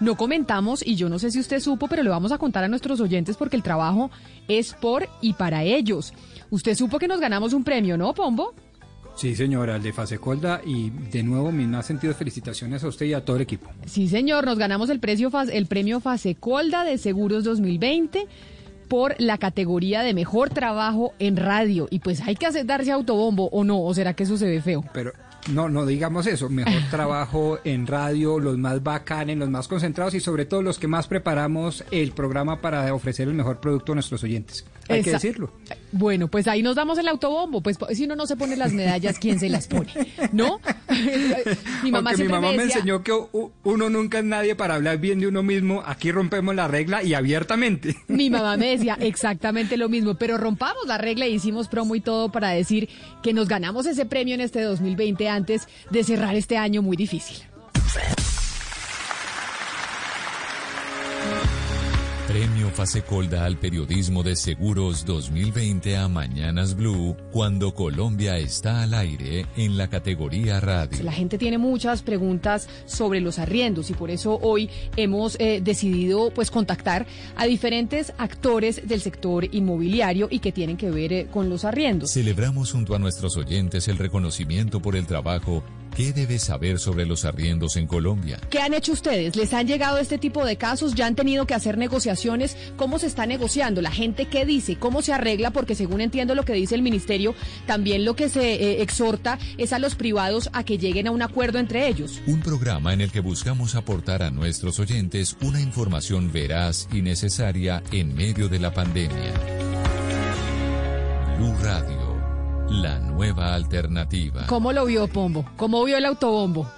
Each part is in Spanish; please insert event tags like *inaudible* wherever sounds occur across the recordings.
no comentamos, y yo no sé si usted supo, pero le vamos a contar a nuestros oyentes porque el trabajo es por y para ellos. Usted supo que nos ganamos un premio, ¿no, Pombo? Sí, señora, el de Fasecolda y de nuevo mis más sentidos felicitaciones a usted y a todo el equipo. Sí, señor, nos ganamos el, precio, el premio Fasecolda de Seguros 2020 por la categoría de mejor trabajo en radio. Y pues hay que hacer, darse autobombo o no, o será que eso se ve feo. Pero no, no digamos eso, mejor *laughs* trabajo en radio, los más bacanes, los más concentrados y sobre todo los que más preparamos el programa para ofrecer el mejor producto a nuestros oyentes. Hay que decirlo. Bueno, pues ahí nos damos el autobombo. Pues si uno no se pone las medallas, ¿quién se las pone? ¿No? *laughs* mi mamá, mi mamá me, enseñó que uno nunca es nadie para hablar bien de uno mismo. Aquí rompemos la regla y abiertamente. *laughs* Mi mamá me decía exactamente lo mismo, pero rompamos la regla y hicimos promo y todo para decir que nos ganamos ese premio en este 2020 antes de cerrar este año muy difícil. Premio Fasecolda al Periodismo de Seguros 2020 a Mañanas Blue, cuando Colombia está al aire en la categoría radio. La gente tiene muchas preguntas sobre los arriendos y por eso hoy hemos eh, decidido pues contactar a diferentes actores del sector inmobiliario y que tienen que ver eh, con los arriendos. Celebramos junto a nuestros oyentes el reconocimiento por el trabajo ¿Qué debes saber sobre los arriendos en Colombia? ¿Qué han hecho ustedes? ¿Les han llegado este tipo de casos? ¿Ya han tenido que hacer negociaciones? ¿Cómo se está negociando? ¿La gente qué dice? ¿Cómo se arregla? Porque según entiendo lo que dice el ministerio, también lo que se eh, exhorta es a los privados a que lleguen a un acuerdo entre ellos. Un programa en el que buscamos aportar a nuestros oyentes una información veraz y necesaria en medio de la pandemia. Blue Radio la nueva alternativa. ¿Cómo lo vio Pombo? ¿Cómo vio el autobombo?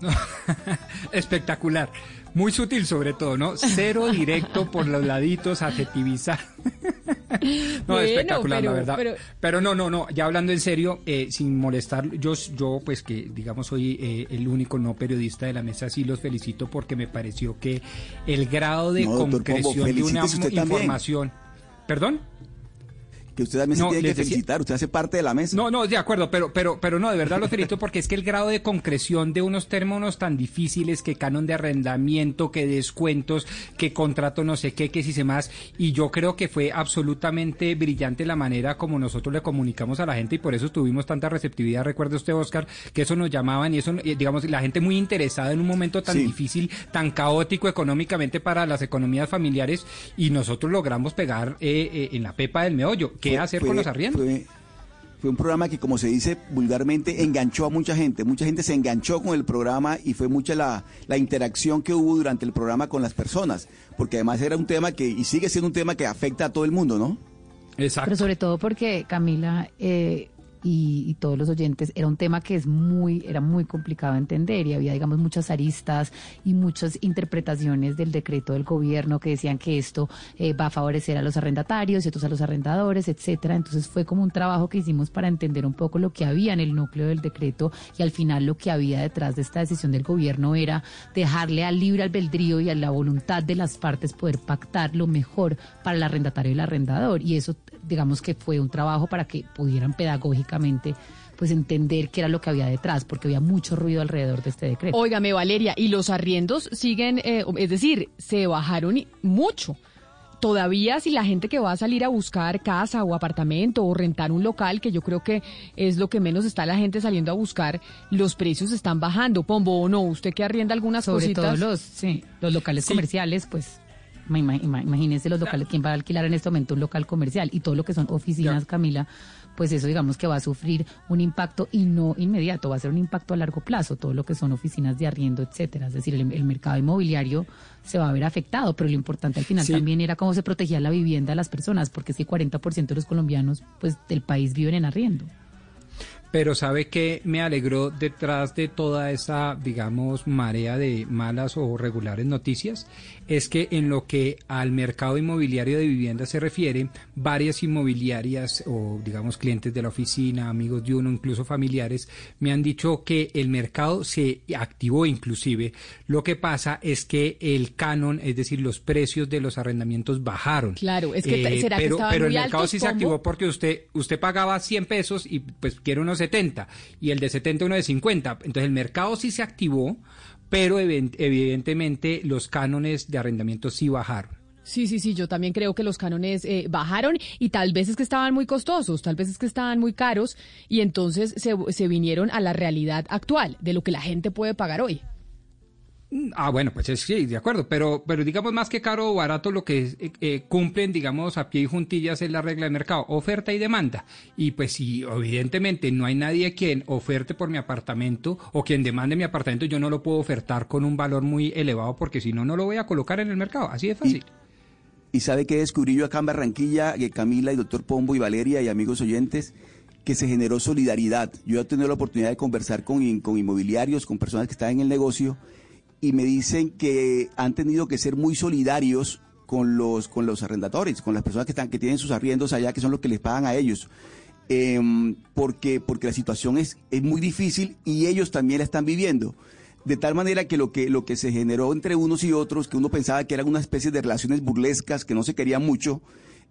*laughs* Espectacular. Muy sutil sobre todo, ¿no? Cero *laughs* directo por los laditos, adjetivizar. *laughs* no, espectacular, la verdad. Pero... no, no, no, ya hablando en serio, eh, sin molestar, yo, yo pues que digamos soy eh, el único no periodista de la mesa, sí los felicito porque me pareció que el grado de concreción de una información... ¿Perdón? Que usted también se tiene que felicitar, usted hace parte de la mesa. No, no, de acuerdo, pero, pero, pero no, de verdad lo felicito porque es que el grado de concreción de unos términos tan difíciles que canon de arrendamiento, que descuentos, que contrato no sé qué, que si se más, y yo creo que fue absolutamente brillante la manera como nosotros le comunicamos a la gente y por eso tuvimos tanta receptividad, recuerda usted, Oscar, que eso nos llamaban y eso, eh, digamos, la gente muy interesada en un momento tan difícil, tan caótico económicamente para las economías familiares y nosotros logramos pegar eh, eh, en la pepa del meollo ¿Qué hacer con los arriendos? Fue, un programa que, como se dice vulgarmente, enganchó a mucha gente. Mucha gente se enganchó con el programa y fue mucha la, interacción que hubo durante el programa con las personas. Porque además era un tema que, y sigue siendo un tema que afecta a todo el mundo, ¿no? Exacto. Pero sobre todo porque, Camila, eh, y, todos los oyentes, era un tema que es muy, era muy complicado de entender y había, digamos, muchas aristas y muchas interpretaciones del decreto del gobierno que decían que esto eh, va a favorecer a los arrendatarios y otros a los arrendadores, etcétera. Entonces fue como un trabajo que hicimos para entender un poco lo que había en el núcleo del decreto y al final lo que había detrás de esta decisión del gobierno era dejarle al libre albedrío y a la voluntad de las partes poder pactar lo mejor para el arrendatario y el arrendador. Y eso, digamos que fue un trabajo para que pudieran pedagógicamente pues entender qué era lo que había detrás, porque había mucho ruido alrededor de este decreto. Óigame, Valeria, y los arriendos siguen, eh, es decir, se bajaron mucho. Todavía si la gente que va a salir a buscar casa o apartamento o rentar un local, que yo creo que es lo que menos está la gente saliendo a buscar, los precios están bajando. Pombo o no, usted que arrienda algunas Sobre cositas. Todo los, sí, los locales comerciales, pues imagínense los locales, ¿quién va a alquilar en este momento un local comercial? Y todo lo que son oficinas, Camila, pues eso digamos que va a sufrir un impacto y no inmediato, va a ser un impacto a largo plazo, todo lo que son oficinas de arriendo, etcétera. Es decir, el, mercado inmobiliario se va a ver afectado, pero lo importante al final también era cómo se protegía la vivienda de las personas, porque es que 40% de los colombianos pues del país viven en arriendo pero sabe que me alegró detrás de toda esa, digamos, marea de malas o regulares noticias, es que en lo que al mercado inmobiliario de vivienda se refiere, varias inmobiliarias o, digamos, clientes de la oficina, amigos de uno, incluso familiares, me han dicho que el mercado se activó inclusive. Lo que pasa es que el canon, es decir, los precios de los arrendamientos bajaron. Claro, es que eh, será pero, que pero el mercado sí se activó porque usted usted pagaba 100 pesos y pues quiere unos 70 y el de 70 uno de 50. Entonces el mercado sí se activó pero evidentemente los cánones de arrendamiento sí bajaron. Sí, sí, sí, yo también creo que los cánones eh, bajaron y tal vez es que estaban muy costosos, tal vez es que estaban muy caros y entonces se, se vinieron a la realidad actual de lo que la gente puede pagar hoy. Mm, ah, bueno, pues sí, de acuerdo, pero, pero digamos más que caro o barato lo que eh, eh, cumplen, digamos, a pie y juntillas es la regla de mercado, oferta y demanda. Y pues si evidentemente no hay nadie quien oferte por mi apartamento o quien demande mi apartamento, yo no lo puedo ofertar con un valor muy elevado porque si no, no lo voy a colocar en el mercado, así de fácil. Y, sabe que descubrí yo acá en Barranquilla, que Camila y doctor Pombo y Valeria y amigos oyentes, que se generó solidaridad. Yo he tenido la oportunidad de conversar con, con inmobiliarios, con personas que están en el negocio y me dicen que han tenido que ser muy solidarios con los, con los arrendatores, con las personas que, están, que tienen sus arriendos allá, que son los que les pagan a ellos. Em, porque, porque la situación es, es muy difícil y ellos también la están viviendo. De tal manera que lo, que lo que se generó entre unos y otros, que uno pensaba que eran una especie de relaciones burlescas, que no se querían mucho,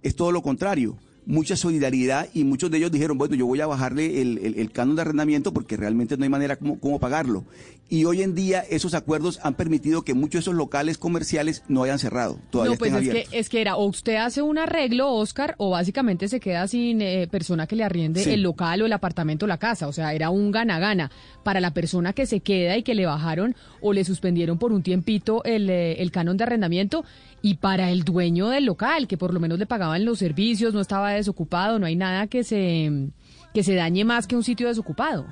es todo lo contrario mucha solidaridad y muchos de ellos dijeron, bueno, yo voy a bajarle el, el, canon de arrendamiento porque realmente no hay manera como, pagarlo. Y hoy en día esos acuerdos han permitido que muchos de esos locales comerciales no hayan cerrado. Todavía no, pues es que, es que era, o usted hace un arreglo, Oscar, o básicamente se queda sin eh, persona que le arriende el local o el apartamento o la casa. O sea, era un gana-gana para la persona que se queda y que le bajaron o le suspendieron por un tiempito el, eh, el canon de arrendamiento y para el dueño del local, que por lo menos le pagaban los servicios, no estaba desocupado, no hay nada que se, que se dañe más que un sitio desocupado.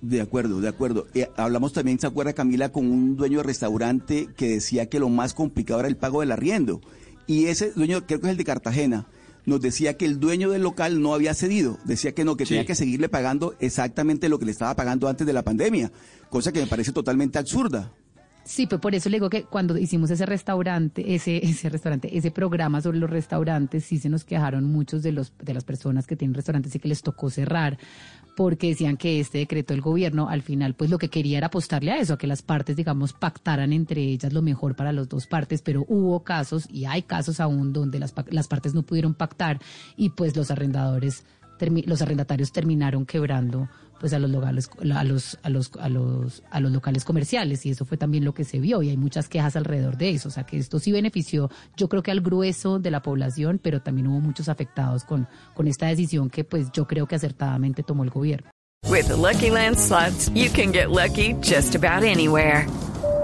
De acuerdo, de acuerdo. Eh, hablamos también, ¿se acuerda Camila, con un dueño de restaurante que decía que lo más complicado era el pago del arriendo? Y ese dueño, creo que es el de Cartagena, nos decía que el dueño del local no había cedido, decía que no, que tenía que seguirle pagando exactamente lo que le estaba pagando antes de la pandemia, cosa que me parece totalmente absurda. Sí, pues por eso le digo que cuando hicimos ese restaurante, ese, *laughs* ese restaurante, ese programa sobre los restaurantes, sí se nos quejaron muchos de los de las personas que tienen restaurantes y que les tocó cerrar, porque decían que este decreto del gobierno al final pues lo que quería era apostarle a eso, a que las partes digamos pactaran entre ellas lo mejor para las dos partes, pero hubo casos y hay casos aún donde las, las partes no pudieron pactar y pues los arrendadores los arrendatarios terminaron quebrando pues a los locales a los a los a los a los locales comerciales y eso fue también lo que se vio y hay muchas quejas alrededor de eso, o sea que esto sí benefició yo creo que al grueso de la población, pero también hubo muchos afectados con con esta decisión que pues yo creo que acertadamente tomó el gobierno. With Lucky Land you can get lucky just about anywhere.